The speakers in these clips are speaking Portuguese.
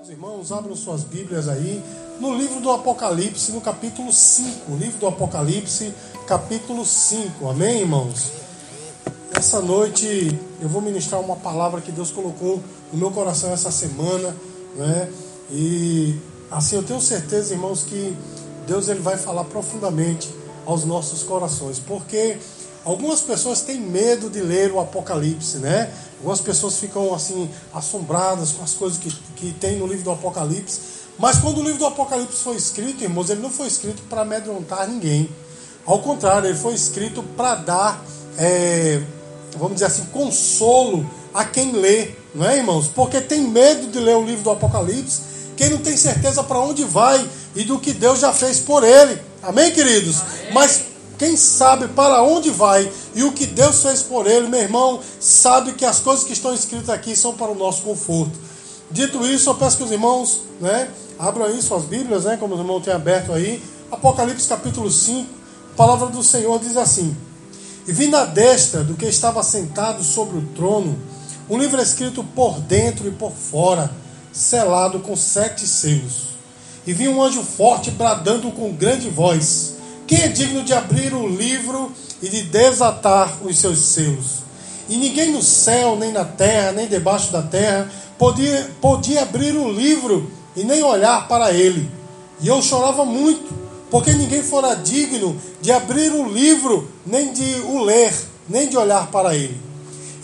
Amados irmãos, abram suas Bíblias aí no livro do Apocalipse, no capítulo 5. Livro do Apocalipse, capítulo 5. Amém, irmãos? Essa noite eu vou ministrar uma palavra que Deus colocou no meu coração essa semana, né? E assim eu tenho certeza, irmãos, que Deus ele vai falar profundamente aos nossos corações, porque algumas pessoas têm medo de ler o Apocalipse, né? Algumas pessoas ficam assim assombradas com as coisas que, que tem no livro do Apocalipse. Mas quando o livro do Apocalipse foi escrito, irmãos, ele não foi escrito para amedrontar ninguém. Ao contrário, ele foi escrito para dar, é, vamos dizer assim, consolo a quem lê, não é, irmãos? Porque tem medo de ler o livro do Apocalipse, quem não tem certeza para onde vai e do que Deus já fez por ele. Amém, queridos? Amém. Mas quem sabe para onde vai e o que Deus fez por ele, meu irmão, sabe que as coisas que estão escritas aqui são para o nosso conforto. Dito isso, eu peço que os irmãos né, abram aí suas Bíblias, né, como os irmãos têm aberto aí. Apocalipse capítulo 5, a palavra do Senhor diz assim: E vi na destra do que estava sentado sobre o trono um livro escrito por dentro e por fora, selado com sete selos. E vi um anjo forte bradando com grande voz quem é digno de abrir o livro e de desatar os seus selos? E ninguém no céu, nem na terra, nem debaixo da terra podia, podia abrir o livro e nem olhar para ele. E eu chorava muito, porque ninguém fora digno de abrir o livro, nem de o ler, nem de olhar para ele.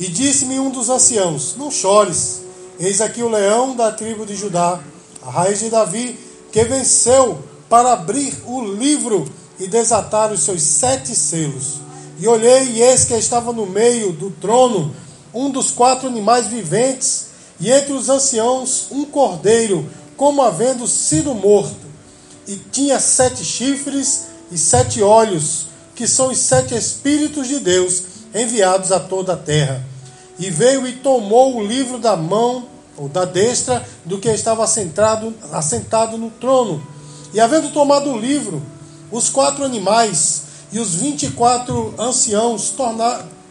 E disse-me um dos anciãos: Não chores, eis aqui o leão da tribo de Judá, a raiz de Davi, que venceu para abrir o livro e desatar os seus sete selos. E olhei, e eis que estava no meio do trono um dos quatro animais viventes, e entre os anciãos um cordeiro, como havendo sido morto. E tinha sete chifres e sete olhos, que são os sete Espíritos de Deus enviados a toda a terra. E veio e tomou o livro da mão, ou da destra, do que estava assentado, assentado no trono. E havendo tomado o livro, os quatro animais e os vinte e quatro anciãos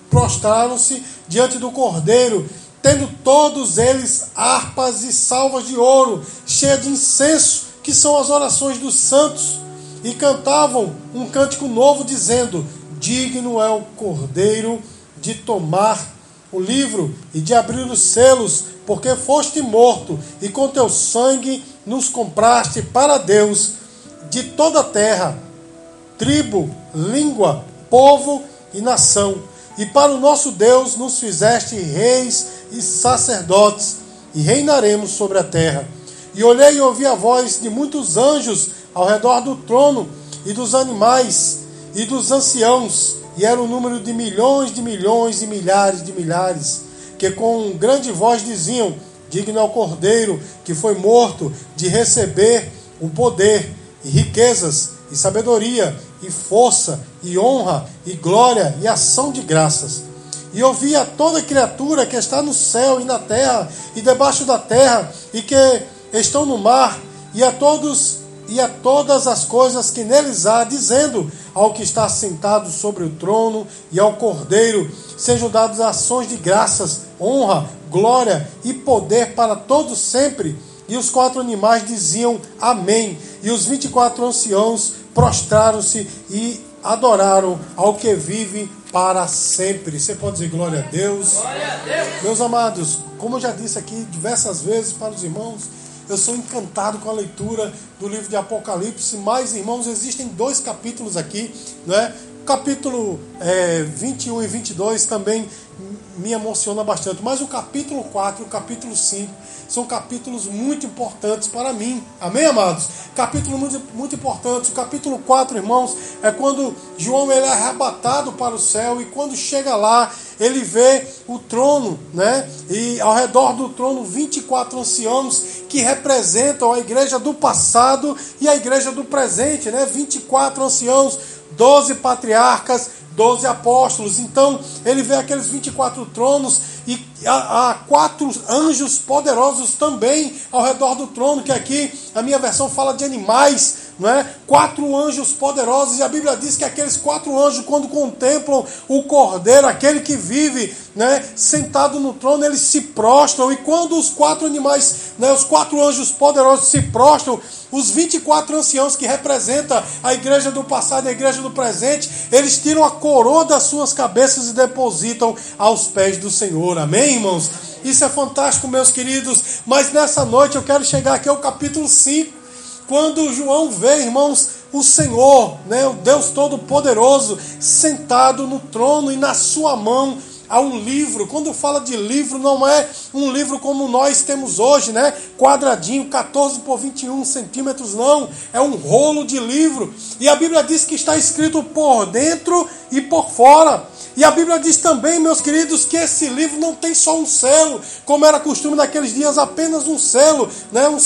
prostraram-se diante do cordeiro, tendo todos eles harpas e salvas de ouro, cheias de incenso, que são as orações dos santos, e cantavam um cântico novo, dizendo: Digno é o cordeiro de tomar o livro e de abrir os selos, porque foste morto, e com teu sangue nos compraste para Deus de toda a terra tribo, língua, povo e nação. E para o nosso Deus nos fizeste reis e sacerdotes, e reinaremos sobre a terra. E olhei e ouvi a voz de muitos anjos ao redor do trono, e dos animais, e dos anciãos, e era o número de milhões de milhões e milhares de milhares, que com grande voz diziam: Digno é o cordeiro que foi morto de receber o poder e riquezas e sabedoria, e força, e honra, e glória, e ação de graças. E ouvi a toda criatura que está no céu e na terra, e debaixo da terra, e que estão no mar, e a todos e a todas as coisas que neles há, dizendo ao que está sentado sobre o trono e ao Cordeiro, sejam dadas ações de graças, honra, glória e poder para todos sempre. E os quatro animais diziam Amém. E os vinte e quatro anciãos prostraram-se e adoraram ao que vive para sempre. Você pode dizer glória a Deus. Glória a Deus. Meus amados, como eu já disse aqui diversas vezes para os irmãos, eu sou encantado com a leitura do livro de Apocalipse, mas, irmãos, existem dois capítulos aqui, né? capítulo é, 21 e 22 também me emociona bastante, mas o capítulo 4 e o capítulo 5 são capítulos muito importantes para mim. Amém, amados? Capítulo muito, muito importante. O capítulo 4, irmãos, é quando João ele é arrebatado para o céu e quando chega lá, ele vê o trono, né? E ao redor do trono 24 anciãos que representam a igreja do passado e a igreja do presente, né? 24 anciãos, 12 patriarcas, doze apóstolos. Então ele vê aqueles 24 tronos e há, quatro anjos poderosos também ao redor do trono, que aqui a minha versão fala de animais, não é? Quatro anjos poderosos, e a Bíblia diz que aqueles quatro anjos, quando contemplam o Cordeiro, aquele que vive, né, sentado no trono, eles se prostram, e quando os quatro animais, né, os quatro anjos poderosos se prostram, os 24 anciãos que representam a igreja do passado e a igreja do presente, eles tiram a coroa das suas cabeças e depositam aos pés do Senhor. Amém, irmãos? Isso é fantástico, meus queridos. Mas nessa noite eu quero chegar aqui ao capítulo 5, quando João vê, irmãos, o Senhor, né, o Deus Todo-Poderoso, sentado no trono e na sua mão a um livro. Quando fala de livro, não é um livro como nós temos hoje, né? Quadradinho, 14 por 21 centímetros, não. É um rolo de livro. E a Bíblia diz que está escrito por dentro e por fora. E a Bíblia diz também, meus queridos, que esse livro não tem só um selo, como era costume naqueles dias, apenas um selo, né? Um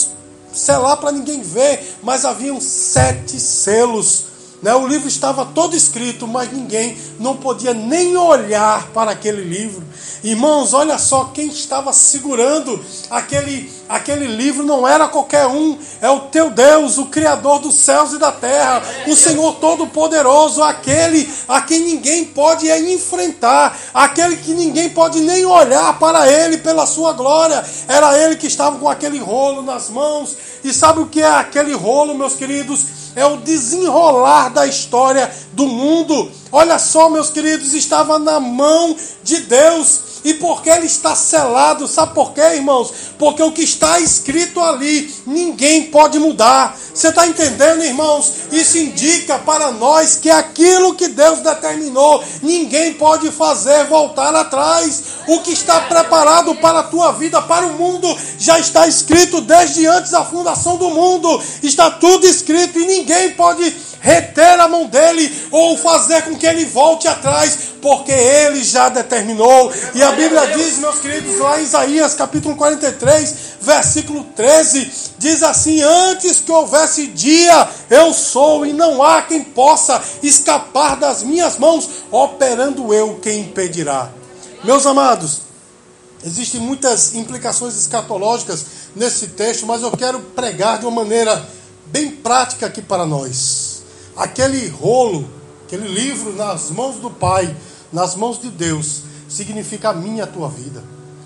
selar para ninguém ver, mas haviam sete selos né? O livro estava todo escrito, mas ninguém não podia nem olhar para aquele livro. Irmãos, olha só quem estava segurando aquele, aquele livro não era qualquer um, é o teu Deus, o Criador dos céus e da terra, o Senhor Todo-Poderoso, aquele a quem ninguém pode enfrentar, aquele que ninguém pode nem olhar para ele pela sua glória. Era ele que estava com aquele rolo nas mãos. E sabe o que é aquele rolo, meus queridos? é o desenrolar da história do mundo. Olha só, meus queridos, estava na mão de Deus. E porque ele está selado, sabe por quê, irmãos? Porque o que está escrito ali, ninguém pode mudar. Você está entendendo, irmãos? Isso indica para nós que aquilo que Deus determinou, ninguém pode fazer voltar atrás. O que está preparado para a tua vida, para o mundo, já está escrito desde antes da fundação do mundo. Está tudo escrito e ninguém pode reter a mão dele ou fazer com que ele volte atrás, porque ele já determinou. E a Bíblia diz, meus queridos, lá em Isaías capítulo 43, versículo 13, diz assim: Antes que houvesse dia, eu sou, e não há quem possa escapar das minhas mãos, operando eu, quem impedirá. Meus amados, existem muitas implicações escatológicas nesse texto, mas eu quero pregar de uma maneira bem prática aqui para nós aquele rolo, aquele livro nas mãos do Pai, nas mãos de Deus, significa a minha a tua vida.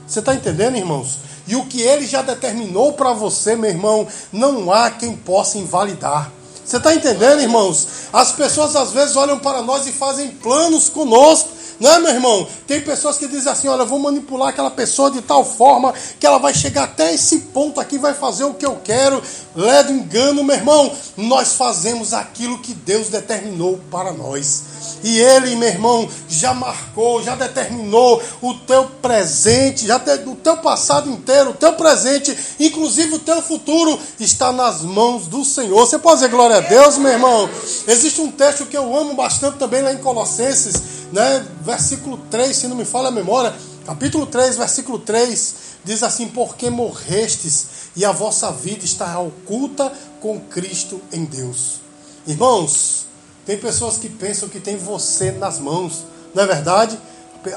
Você está entendendo, irmãos? E o que ele já determinou para você, meu irmão, não há quem possa invalidar. Você está entendendo, irmãos? As pessoas às vezes olham para nós e fazem planos conosco não é, meu irmão? Tem pessoas que dizem assim: olha, vou manipular aquela pessoa de tal forma que ela vai chegar até esse ponto aqui, vai fazer o que eu quero. Ledo engano, meu irmão. Nós fazemos aquilo que Deus determinou para nós. E Ele, meu irmão, já marcou, já determinou o teu presente, já te, o teu passado inteiro, o teu presente, inclusive o teu futuro, está nas mãos do Senhor. Você pode dizer glória a Deus, meu irmão? Existe um texto que eu amo bastante também lá em Colossenses né, versículo 3, se não me falha a memória, capítulo 3, versículo 3, diz assim: Porque morrestes e a vossa vida está oculta com Cristo em Deus. Irmãos, tem pessoas que pensam que tem você nas mãos, não é verdade?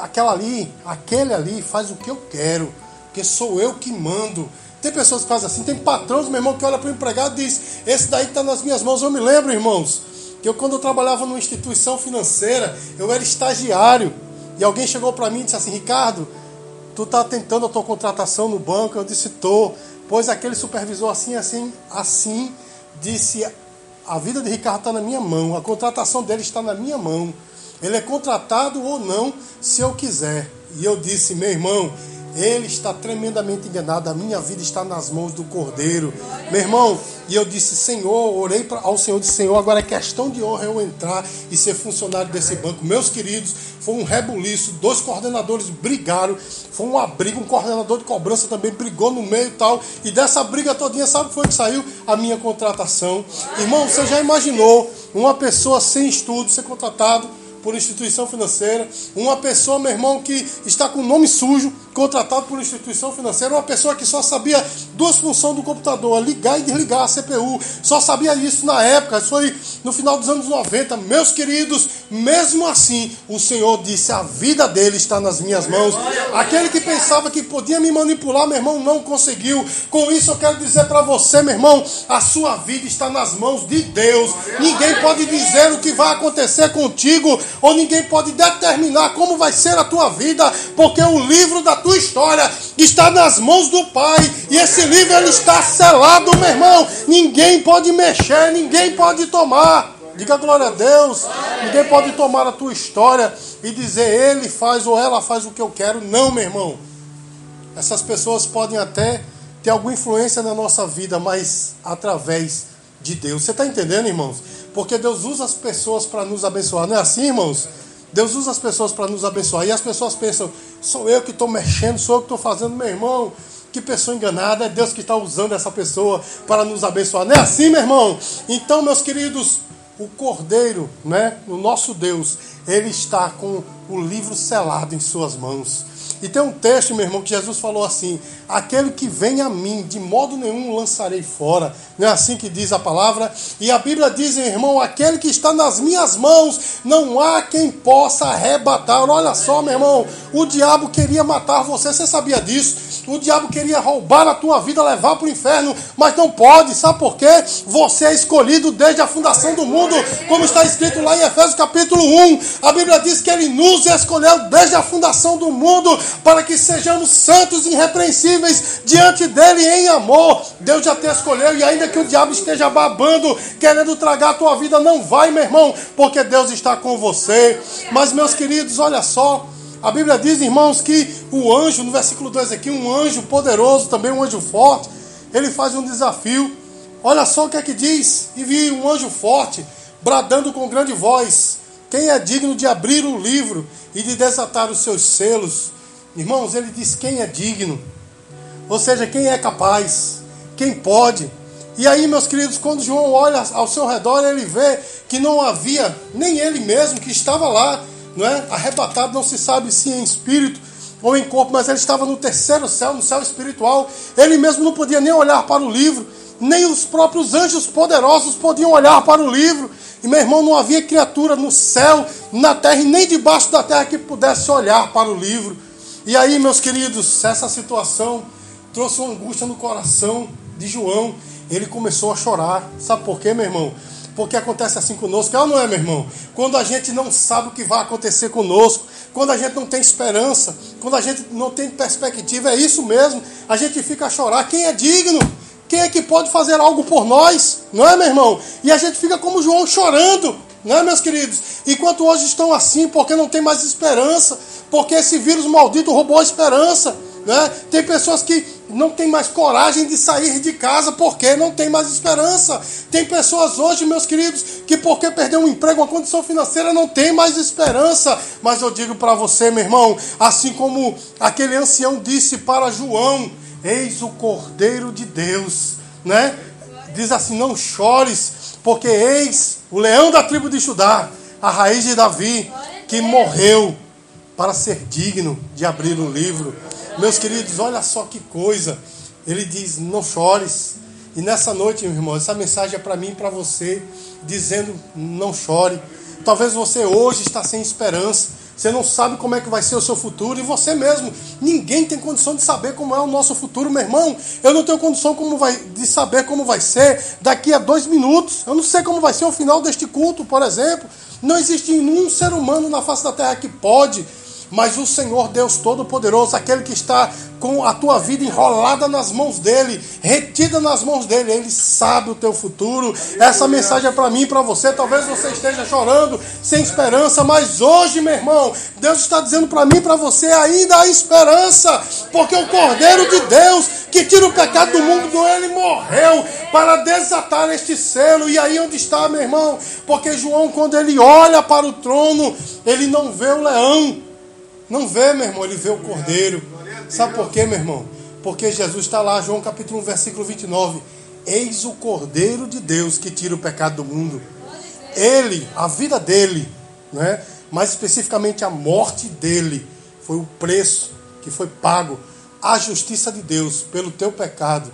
Aquela ali, aquele ali faz o que eu quero, porque sou eu que mando. Tem pessoas que fazem assim, tem patrões, meu irmão, que olha para o empregado e diz: Esse daí está nas minhas mãos. Eu me lembro, irmãos, que eu, quando eu trabalhava numa instituição financeira, eu era estagiário. E alguém chegou para mim e disse assim: Ricardo, tu está tentando a tua contratação no banco? Eu disse: tô. Pois aquele supervisor, assim, assim, assim, disse: a vida de Ricardo está na minha mão, a contratação dele está na minha mão. Ele é contratado ou não, se eu quiser. E eu disse: meu irmão, ele está tremendamente enganado. A minha vida está nas mãos do Cordeiro. Meu irmão, e eu disse, Senhor, orei ao Senhor, disse, Senhor, agora é questão de honra eu entrar e ser funcionário desse banco. Meus queridos, foi um rebuliço, dois coordenadores brigaram, foi uma briga, um coordenador de cobrança também brigou no meio e tal. E dessa briga todinha, sabe o que foi que saiu? A minha contratação. Irmão, você já imaginou uma pessoa sem estudo ser contratado? Por instituição financeira, uma pessoa, meu irmão, que está com nome sujo, contratado por instituição financeira, uma pessoa que só sabia duas funções do computador, ligar e desligar a CPU, só sabia isso na época, isso foi no final dos anos 90. Meus queridos, mesmo assim, o Senhor disse: a vida dele está nas minhas mãos. Aquele que pensava que podia me manipular, meu irmão, não conseguiu. Com isso, eu quero dizer para você, meu irmão, a sua vida está nas mãos de Deus. Ninguém pode dizer o que vai acontecer contigo, ou ninguém pode determinar como vai ser a tua vida, porque o livro da tua história está nas mãos do Pai, e esse livro ele está selado, meu irmão. Ninguém pode mexer, ninguém pode tomar. Diga glória a Deus. Ninguém pode tomar a tua história e dizer ele faz ou ela faz o que eu quero. Não, meu irmão. Essas pessoas podem até ter alguma influência na nossa vida, mas através de Deus. Você está entendendo, irmãos? Porque Deus usa as pessoas para nos abençoar. Não é assim, irmãos? Deus usa as pessoas para nos abençoar. E as pessoas pensam, sou eu que estou mexendo, sou eu que estou fazendo, meu irmão. Que pessoa enganada, é Deus que está usando essa pessoa para nos abençoar. Não é assim, meu irmão? Então, meus queridos, o Cordeiro, né, o nosso Deus, ele está com o livro selado em suas mãos. E tem um texto, meu irmão, que Jesus falou assim: Aquele que vem a mim, de modo nenhum lançarei fora. Não é assim que diz a palavra? E a Bíblia diz, irmão: Aquele que está nas minhas mãos, não há quem possa arrebatar. Olha só, meu irmão, o diabo queria matar você, você sabia disso? O diabo queria roubar a tua vida, levar para o inferno, mas não pode. Sabe por quê? Você é escolhido desde a fundação do mundo, como está escrito lá em Efésios capítulo 1. A Bíblia diz que ele nos escolheu desde a fundação do mundo para que sejamos santos e irrepreensíveis diante dele em amor. Deus já te escolheu e ainda que o diabo esteja babando, querendo tragar a tua vida, não vai, meu irmão, porque Deus está com você. Mas meus queridos, olha só, a Bíblia diz, irmãos, que o anjo, no versículo 2 aqui, um anjo poderoso, também um anjo forte, ele faz um desafio. Olha só o que é que diz: E vi um anjo forte, bradando com grande voz: Quem é digno de abrir o livro e de desatar os seus selos? Irmãos, ele diz: Quem é digno? Ou seja, quem é capaz? Quem pode? E aí, meus queridos, quando João olha ao seu redor, ele vê que não havia nem ele mesmo que estava lá não é? arrebatado, não se sabe se em espírito ou em corpo, mas ele estava no terceiro céu, no céu espiritual. Ele mesmo não podia nem olhar para o livro, nem os próprios anjos poderosos podiam olhar para o livro. E meu irmão, não havia criatura no céu, na terra e nem debaixo da terra que pudesse olhar para o livro. E aí, meus queridos, essa situação trouxe uma angústia no coração de João. Ele começou a chorar. Sabe por quê, meu irmão? Porque acontece assim conosco, é ou não é, meu irmão? Quando a gente não sabe o que vai acontecer conosco, quando a gente não tem esperança, quando a gente não tem perspectiva, é isso mesmo. A gente fica a chorar. Quem é digno? Quem é que pode fazer algo por nós? Não é, meu irmão? E a gente fica como João chorando, não é, meus queridos? Enquanto hoje estão assim, porque não tem mais esperança, porque esse vírus maldito roubou a esperança. Né? Tem pessoas que não tem mais coragem de sair de casa porque não tem mais esperança. Tem pessoas hoje, meus queridos, que porque perdeu um emprego, uma condição financeira, não tem mais esperança. Mas eu digo para você, meu irmão, assim como aquele ancião disse para João: Eis o Cordeiro de Deus, né? Diz assim: Não chores, porque eis o leão da tribo de Judá, a raiz de Davi, que morreu para ser digno de abrir o livro meus queridos, olha só que coisa. Ele diz: Não chores. E nessa noite, meu irmão, essa mensagem é para mim e para você, dizendo: Não chore. Talvez você hoje está sem esperança. Você não sabe como é que vai ser o seu futuro. E você mesmo, ninguém tem condição de saber como é o nosso futuro, meu irmão. Eu não tenho condição como vai, de saber como vai ser daqui a dois minutos. Eu não sei como vai ser o final deste culto, por exemplo. Não existe nenhum ser humano na face da terra que pode mas o Senhor Deus Todo-Poderoso, aquele que está com a tua vida enrolada nas mãos dele, retida nas mãos dele, ele sabe o teu futuro. Essa mensagem é para mim e para você. Talvez você esteja chorando, sem esperança, mas hoje, meu irmão, Deus está dizendo para mim e para você: ainda há esperança, porque o Cordeiro de Deus que tira o pecado do mundo, ele morreu para desatar este selo. E aí onde está, meu irmão? Porque João, quando ele olha para o trono, ele não vê o leão não vê, meu irmão, ele vê o cordeiro. Sabe por quê, meu irmão? Porque Jesus está lá, João capítulo 1, versículo 29. Eis o cordeiro de Deus que tira o pecado do mundo. Ele, a vida dele, né? mais especificamente a morte dele, foi o preço que foi pago. A justiça de Deus pelo teu pecado,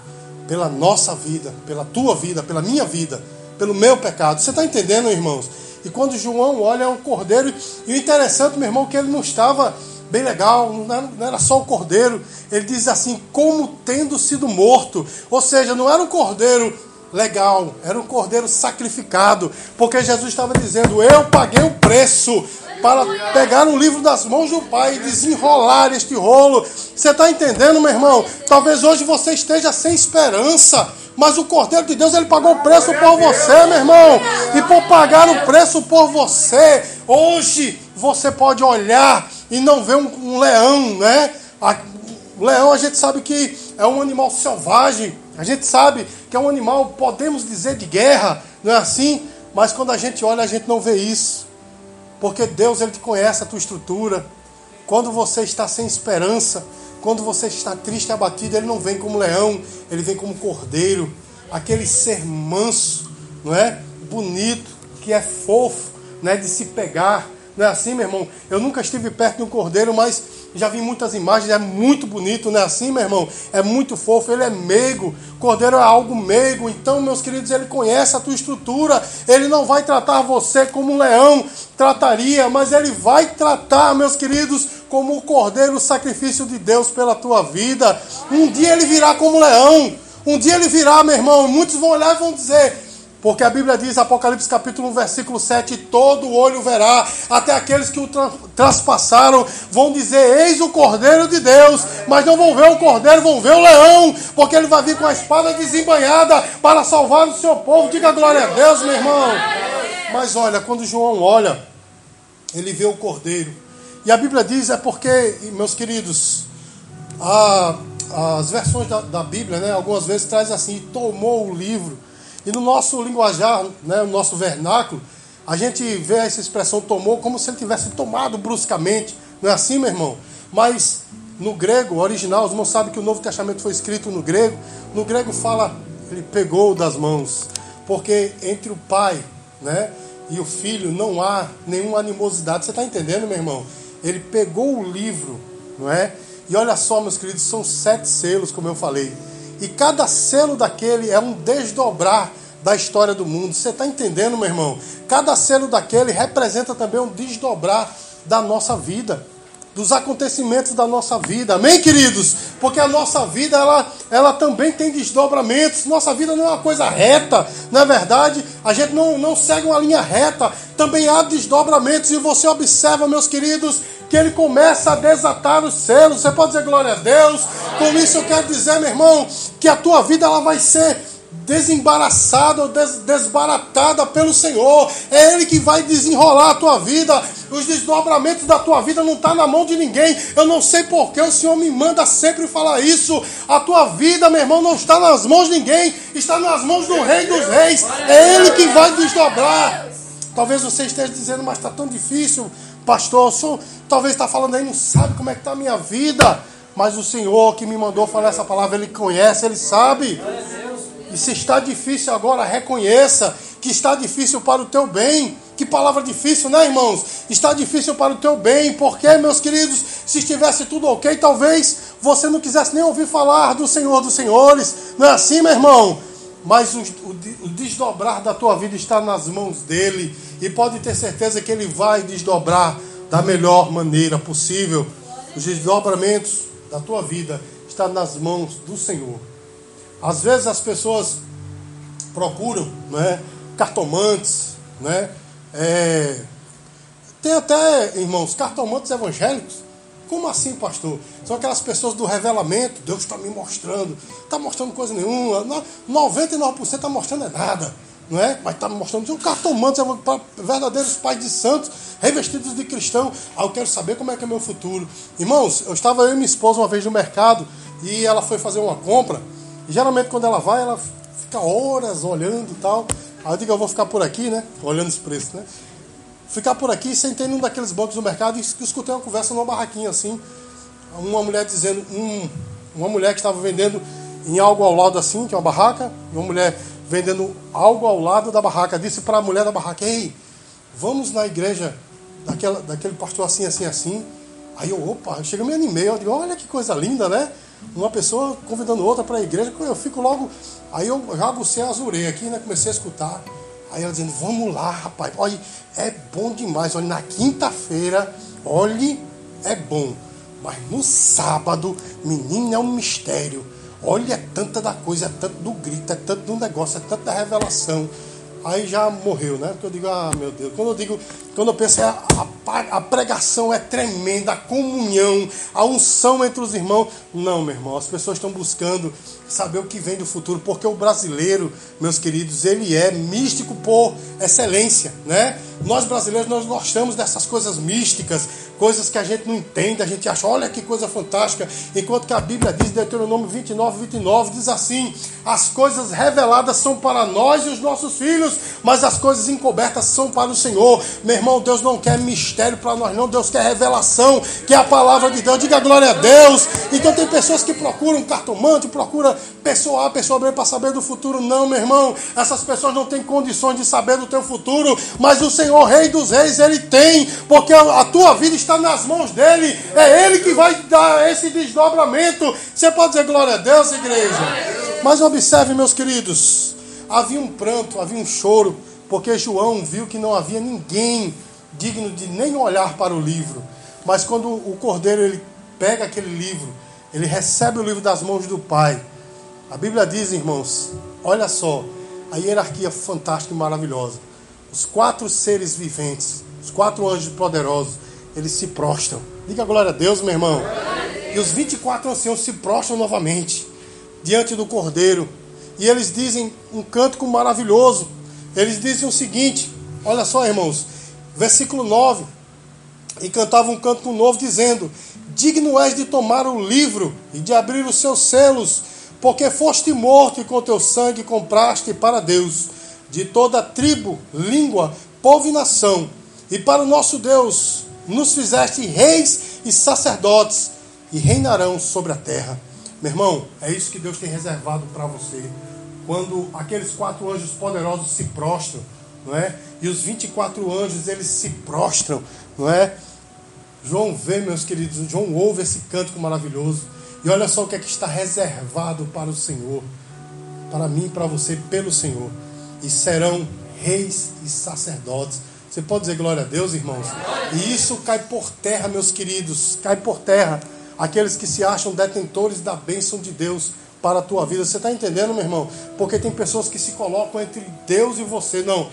pela nossa vida, pela tua vida, pela minha vida, pelo meu pecado. Você está entendendo, irmãos? E quando João olha, é um cordeiro. E o interessante, meu irmão, que ele não estava bem legal, não era só o cordeiro. Ele diz assim, como tendo sido morto. Ou seja, não era um cordeiro legal, era um cordeiro sacrificado. Porque Jesus estava dizendo: Eu paguei o preço para pegar um livro das mãos do Pai e desenrolar este rolo. Você está entendendo, meu irmão? Talvez hoje você esteja sem esperança. Mas o Cordeiro de Deus, ele pagou o preço por você, meu irmão. E por pagar o preço por você, hoje você pode olhar e não ver um, um leão, né? O leão a gente sabe que é um animal selvagem. A gente sabe que é um animal, podemos dizer, de guerra, não é assim? Mas quando a gente olha, a gente não vê isso. Porque Deus, Ele te conhece a tua estrutura. Quando você está sem esperança, quando você está triste e abatido, Ele não vem como leão, Ele vem como cordeiro. Aquele ser manso, não é? Bonito, que é fofo, né? De se pegar. Não é assim, meu irmão? Eu nunca estive perto de um cordeiro, mas já vi muitas imagens, é muito bonito, não é assim, meu irmão? É muito fofo, ele é meigo. Cordeiro é algo meigo. Então, meus queridos, ele conhece a tua estrutura. Ele não vai tratar você como um leão trataria, mas ele vai tratar, meus queridos, como o cordeiro, o sacrifício de Deus pela tua vida. Um dia ele virá como leão. Um dia ele virá, meu irmão. Muitos vão olhar e vão dizer: porque a Bíblia diz, Apocalipse capítulo 1, versículo 7, todo olho verá, até aqueles que o tra traspassaram vão dizer, eis o Cordeiro de Deus, mas não vão ver o Cordeiro, vão ver o leão, porque ele vai vir com a espada desembanhada para salvar o seu povo. Diga glória a Deus, meu irmão. Mas olha, quando João olha, ele vê o Cordeiro. E a Bíblia diz, é porque, meus queridos, a, as versões da, da Bíblia, né, algumas vezes traz assim, tomou o livro e no nosso linguajar, né, no nosso vernáculo, a gente vê essa expressão tomou como se ele tivesse tomado bruscamente. Não é assim, meu irmão? Mas no grego original, os irmãos sabem que o Novo Testamento foi escrito no grego. No grego fala, ele pegou das mãos. Porque entre o pai né, e o filho não há nenhuma animosidade. Você está entendendo, meu irmão? Ele pegou o livro, não é? E olha só, meus queridos, são sete selos, como eu falei. E cada selo daquele é um desdobrar da história do mundo. Você está entendendo, meu irmão? Cada selo daquele representa também um desdobrar da nossa vida, dos acontecimentos da nossa vida. Amém, queridos? Porque a nossa vida, ela, ela também tem desdobramentos. Nossa vida não é uma coisa reta, não é verdade? A gente não, não segue uma linha reta. Também há desdobramentos. E você observa, meus queridos, que ele começa a desatar os selos. Você pode dizer glória a Deus? Com isso eu quero dizer, meu irmão, que a tua vida ela vai ser desembaraçada ou des desbaratada pelo Senhor. É Ele que vai desenrolar a tua vida. Os desdobramentos da tua vida não estão tá na mão de ninguém. Eu não sei porque o Senhor me manda sempre falar isso. A tua vida, meu irmão, não está nas mãos de ninguém, está nas mãos do Rei dos Reis. É Ele que vai desdobrar. Talvez você esteja dizendo, mas está tão difícil. Pastor, o senhor talvez está falando aí, não sabe como é que está a minha vida. Mas o Senhor que me mandou falar essa palavra, Ele conhece, Ele sabe. E se está difícil agora, reconheça que está difícil para o teu bem. Que palavra difícil, né, irmãos? Está difícil para o teu bem, porque, meus queridos, se estivesse tudo ok, talvez você não quisesse nem ouvir falar do Senhor dos Senhores. Não é assim, meu irmão? Mas o, o, o desdobrar da tua vida está nas mãos dele. E pode ter certeza que ele vai desdobrar da melhor maneira possível. Os desdobramentos da tua vida estão nas mãos do Senhor. Às vezes as pessoas procuram né, cartomantes, né, é, tem até, irmãos, cartomantes evangélicos. Como assim, pastor? São aquelas pessoas do revelamento. Deus está me mostrando. Está mostrando coisa nenhuma. 99% está mostrando é nada não é? Mas está mostrando um cartomantes, verdadeiros pais de santos, revestidos de cristão. Ah, eu quero saber como é que é meu futuro. Irmãos, eu estava eu e minha esposa uma vez no mercado e ela foi fazer uma compra. E geralmente quando ela vai, ela fica horas olhando e tal. Aí eu digo, eu vou ficar por aqui, né? Olhando os preços, né? Ficar por aqui, sentei num daqueles bancos do mercado e escutei uma conversa numa barraquinha assim. Uma mulher dizendo, um, uma mulher que estava vendendo em algo ao lado assim, que é uma barraca, e uma mulher vendendo algo ao lado da barraca. Disse para a mulher da barraca: Ei, vamos na igreja daquela, daquele pastor assim, assim, assim. Aí eu, opa, chega me animei. Eu digo: Olha que coisa linda, né? Uma pessoa convidando outra para a igreja. Eu fico logo. Aí eu já agucei a azurei aqui, né? Comecei a escutar. Aí ela dizendo, vamos lá, rapaz. Olha, é bom demais. Olha, na quinta-feira, olhe, é bom. Mas no sábado, menino, é um mistério. Olha, é tanta da coisa, é tanto do grito, é tanto do negócio, é tanta da revelação aí já morreu, né? Porque eu digo, ah, meu Deus, quando eu digo, quando eu penso, a, a, a, pregação é tremenda, a comunhão, a unção entre os irmãos. Não, meu irmão, as pessoas estão buscando saber o que vem do futuro, porque o brasileiro, meus queridos, ele é místico por excelência, né? Nós brasileiros, nós gostamos dessas coisas místicas, coisas que a gente não entende, a gente acha, olha que coisa fantástica, enquanto que a Bíblia diz, Deuteronômio 29, 29, diz assim: as coisas reveladas são para nós e os nossos filhos, mas as coisas encobertas são para o Senhor. Meu irmão, Deus não quer mistério para nós, não, Deus quer revelação, que é a palavra de Deus. Diga glória a Deus. Então tem pessoas que procuram cartomante, procuram pessoa A, pessoa B para saber do futuro. Não, meu irmão, essas pessoas não têm condições de saber do teu futuro, mas o Senhor, Rei dos Reis, Ele tem, porque a tua vida está nas mãos dele, é Ele que vai dar esse desdobramento. Você pode dizer glória a Deus, igreja? Mas observe, meus queridos, havia um pranto, havia um choro, porque João viu que não havia ninguém digno de nem olhar para o livro. Mas quando o cordeiro ele pega aquele livro, ele recebe o livro das mãos do Pai. A Bíblia diz, irmãos, olha só, a hierarquia fantástica e maravilhosa. Os quatro seres viventes, os quatro anjos poderosos, eles se prostram. Diga glória a Deus, meu irmão. E os 24 anciãos se prostram novamente diante do cordeiro. E eles dizem um cântico maravilhoso. Eles dizem o seguinte: olha só, irmãos, versículo 9. E cantavam um cântico novo, dizendo: Digno és de tomar o livro e de abrir os seus selos, porque foste morto e com teu sangue compraste para Deus, de toda tribo, língua, povo e nação. E para o nosso Deus nos fizeste reis e sacerdotes, e reinarão sobre a terra. Meu irmão, é isso que Deus tem reservado para você. Quando aqueles quatro anjos poderosos se prostram, não é? E os 24 anjos eles se prostram, não é? João vê, meus queridos, João ouve esse cântico maravilhoso. E olha só o que é que está reservado para o Senhor, para mim e para você, pelo Senhor. E serão reis e sacerdotes. Você pode dizer glória a Deus, irmãos? E isso cai por terra, meus queridos, cai por terra aqueles que se acham detentores da bênção de Deus para a tua vida. Você está entendendo, meu irmão? Porque tem pessoas que se colocam entre Deus e você. Não.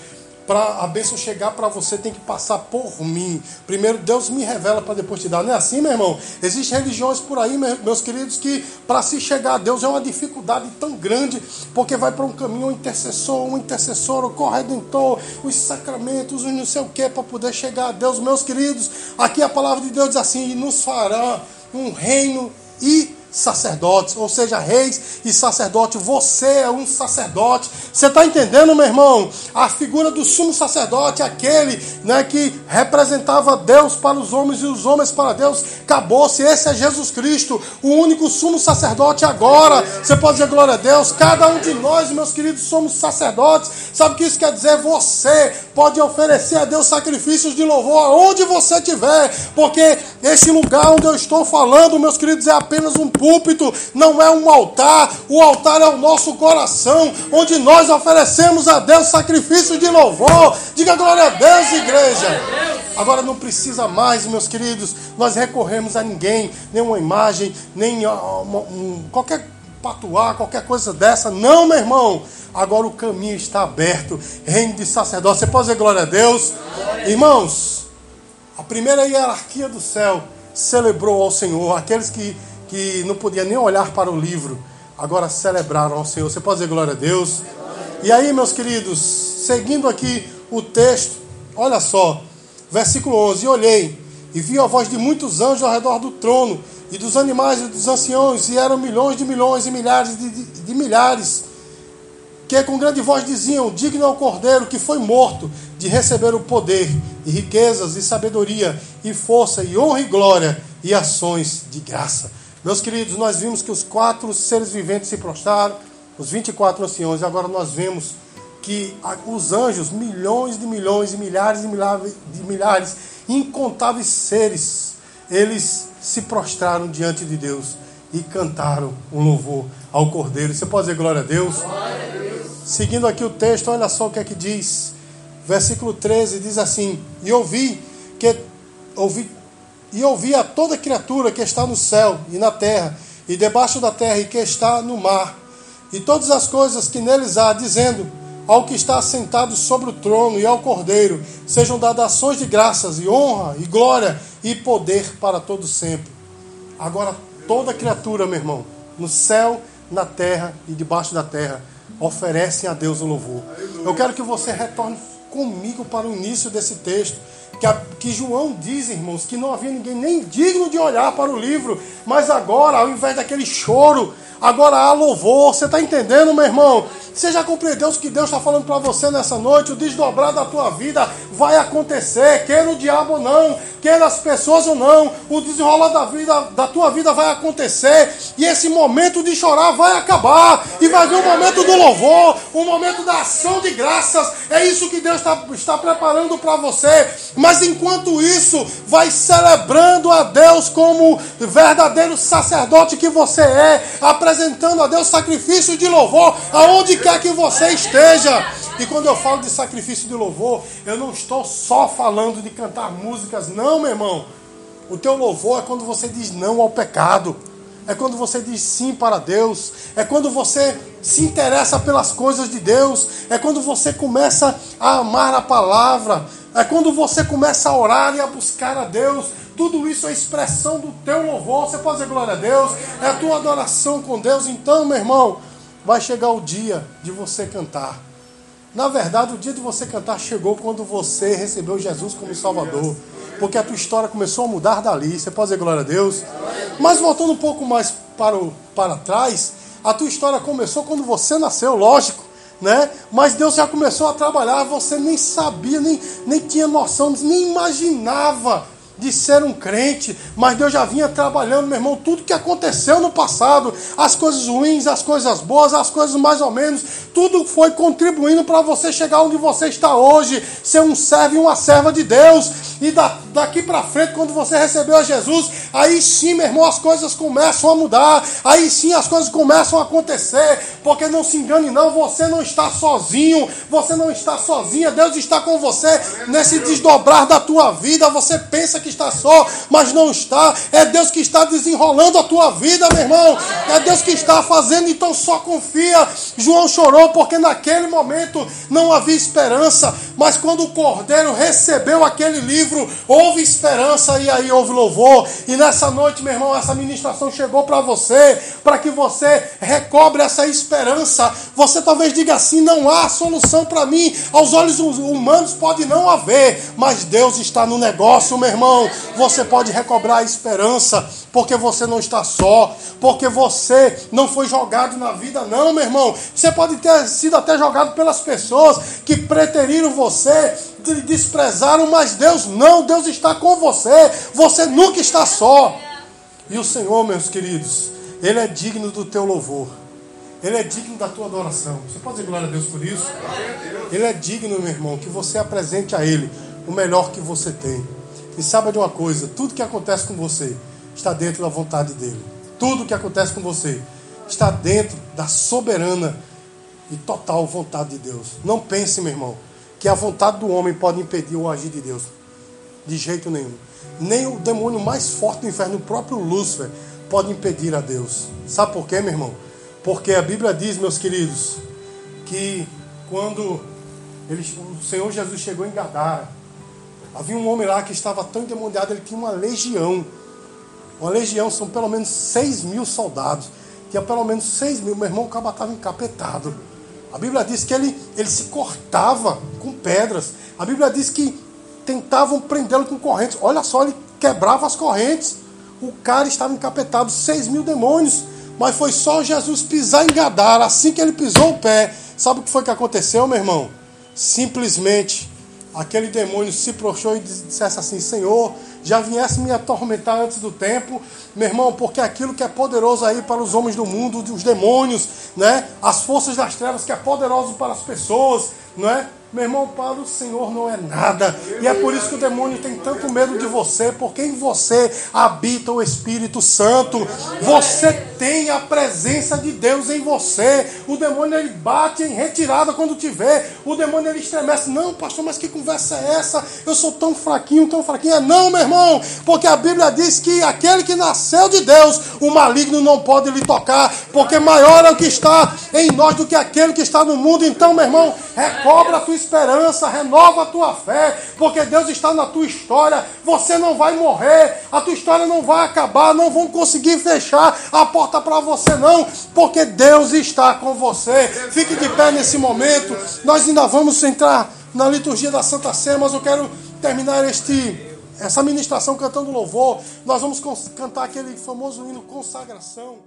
Para a bênção chegar para você, tem que passar por mim. Primeiro, Deus me revela para depois te dar. Não é assim, meu irmão? Existem religiões por aí, meus queridos, que para se chegar a Deus é uma dificuldade tão grande, porque vai para um caminho um intercessor, um intercessor, o corredentor, os sacramentos, os não sei o que, para poder chegar a Deus. Meus queridos, aqui a palavra de Deus diz assim: e nos fará um reino e sacerdotes, ou seja, reis e sacerdotes. Você é um sacerdote. Você está entendendo, meu irmão? A figura do sumo sacerdote, aquele né, que representava Deus para os homens e os homens para Deus, acabou-se. Esse é Jesus Cristo, o único sumo sacerdote agora. Você pode dizer glória a Deus. Cada um de nós, meus queridos, somos sacerdotes. Sabe o que isso quer dizer? Você pode oferecer a Deus sacrifícios de louvor aonde você estiver, porque esse lugar onde eu estou falando, meus queridos, é apenas um púlpito, não é um altar. O altar é o nosso coração, onde nós oferecemos a Deus sacrifício de louvor. Diga glória a Deus, igreja. Agora não precisa mais, meus queridos, nós recorremos a ninguém, nenhuma imagem, nem uma, um, qualquer patuar, qualquer coisa dessa. Não, meu irmão. Agora o caminho está aberto. Reino de sacerdócio. Você pode dizer glória a Deus? Irmãos, a primeira hierarquia do céu celebrou ao Senhor. Aqueles que que não podia nem olhar para o livro, agora celebraram ao Senhor. Você pode dizer glória a Deus? E aí, meus queridos, seguindo aqui o texto, olha só, versículo 11: E olhei, e vi a voz de muitos anjos ao redor do trono, e dos animais e dos anciãos, e eram milhões de milhões e milhares de, de, de milhares, que com grande voz diziam: Digno é o cordeiro que foi morto de receber o poder, e riquezas, e sabedoria, e força, e honra e glória, e ações de graça. Meus queridos, nós vimos que os quatro seres viventes se prostraram, os 24 anciões, e agora nós vemos que os anjos, milhões de milhões e milhares de milhares, de milhares incontáveis seres, eles se prostraram diante de Deus e cantaram um louvor ao Cordeiro. Você pode dizer glória a Deus? Glória a Deus. seguindo aqui o texto, olha só o que é que diz. Versículo 13 diz assim: E ouvi que ouvi e ouvi a toda criatura que está no céu e na terra e debaixo da terra e que está no mar e todas as coisas que neles há, dizendo: ao que está assentado sobre o trono e ao Cordeiro sejam dadas ações de graças e honra e glória e poder para todo sempre. Agora toda criatura, meu irmão, no céu, na terra e debaixo da terra, oferecem a Deus o louvor. Eu quero que você retorne comigo para o início desse texto. Que, a, que João diz, irmãos, que não havia ninguém nem digno de olhar para o livro, mas agora, ao invés daquele choro, agora há louvor. Você está entendendo, meu irmão? Você já compreendeu o que Deus está falando para você nessa noite? O desdobrar da tua vida vai acontecer, queira o diabo ou não, queira as pessoas ou não, o desenrolar da vida, da tua vida vai acontecer, e esse momento de chorar vai acabar, e vai vir o momento do louvor, o momento da ação de graças. É isso que Deus está, está preparando para você. Mas enquanto isso, vai celebrando a Deus como verdadeiro sacerdote que você é, apresentando a Deus sacrifício de louvor aonde quer que você esteja. E quando eu falo de sacrifício de louvor, eu não estou só falando de cantar músicas, não, meu irmão. O teu louvor é quando você diz não ao pecado. É quando você diz sim para Deus. É quando você se interessa pelas coisas de Deus. É quando você começa a amar a palavra. É quando você começa a orar e a buscar a Deus. Tudo isso é expressão do teu louvor. Você pode dizer glória a Deus. É a tua adoração com Deus. Então, meu irmão, vai chegar o dia de você cantar. Na verdade, o dia de você cantar chegou quando você recebeu Jesus como Salvador. Porque a tua história começou a mudar dali. Você pode dizer glória a Deus? Mas voltando um pouco mais para, o, para trás, a tua história começou quando você nasceu, lógico. Né? Mas Deus já começou a trabalhar, você nem sabia, nem, nem tinha noção, nem imaginava de ser um crente, mas Deus já vinha trabalhando, meu irmão, tudo que aconteceu no passado, as coisas ruins, as coisas boas, as coisas mais ou menos, tudo foi contribuindo para você chegar onde você está hoje, ser um servo e uma serva de Deus. E da, daqui para frente, quando você recebeu a Jesus, aí sim, meu irmão, as coisas começam a mudar, aí sim as coisas começam a acontecer, porque não se engane, não, você não está sozinho, você não está sozinha, Deus está com você nesse desdobrar da tua vida. Você pensa que que está só, mas não está. É Deus que está desenrolando a tua vida, meu irmão. É Deus que está fazendo, então só confia. João chorou porque naquele momento não havia esperança, mas quando o cordeiro recebeu aquele livro, houve esperança e aí houve louvor. E nessa noite, meu irmão, essa ministração chegou para você, para que você recobre essa esperança. Você talvez diga assim: não há solução para mim. Aos olhos humanos pode não haver, mas Deus está no negócio, meu irmão você pode recobrar a esperança, porque você não está só, porque você não foi jogado na vida, não, meu irmão. Você pode ter sido até jogado pelas pessoas que preteriram você, desprezaram, mas Deus não, Deus está com você, você nunca está só. E o Senhor, meus queridos, Ele é digno do teu louvor. Ele é digno da tua adoração. Você pode dizer glória a Deus por isso? Ele é digno, meu irmão, que você apresente a Ele o melhor que você tem. E saiba de uma coisa: tudo que acontece com você está dentro da vontade dele. Tudo que acontece com você está dentro da soberana e total vontade de Deus. Não pense, meu irmão, que a vontade do homem pode impedir o agir de Deus. De jeito nenhum. Nem o demônio mais forte do inferno, o próprio Lúcifer, pode impedir a Deus. Sabe por quê, meu irmão? Porque a Bíblia diz, meus queridos, que quando ele, o Senhor Jesus chegou em Gadara, Havia um homem lá que estava tão endemoniado, ele tinha uma legião. Uma legião são pelo menos 6 mil soldados. Tinha pelo menos 6 mil. Meu irmão, o cabo estava encapetado. A Bíblia diz que ele, ele se cortava com pedras. A Bíblia diz que tentavam prendê-lo com correntes. Olha só, ele quebrava as correntes. O cara estava encapetado, 6 mil demônios. Mas foi só Jesus pisar em Gadara. Assim que ele pisou o pé, sabe o que foi que aconteceu, meu irmão? Simplesmente aquele demônio se prostrou e dissesse assim: Senhor, já viesse me atormentar antes do tempo, meu irmão, porque aquilo que é poderoso aí para os homens do mundo, os demônios, né? As forças das trevas que é poderoso para as pessoas, não é? Meu irmão, para o Senhor não é nada. E é por isso que o demônio tem tanto medo de você, porque em você habita o Espírito Santo. Você tem a presença de Deus em você. O demônio ele bate em retirada quando te vê. O demônio ele estremece. Não, pastor, mas que conversa é essa? Eu sou tão fraquinho, tão fraquinho. É não, meu irmão, porque a Bíblia diz que aquele que nasceu de Deus, o maligno não pode lhe tocar, porque maior é o que está em nós do que aquele que está no mundo. Então, meu irmão, recobra a tua esperança, renova a tua fé, porque Deus está na tua história. Você não vai morrer, a tua história não vai acabar, não vão conseguir fechar a porta para você, não, porque Deus está com você. Fique de pé nesse momento. Nós ainda vamos entrar na liturgia da Santa Sé, mas eu quero terminar este essa ministração cantando louvor. Nós vamos cantar aquele famoso hino consagração.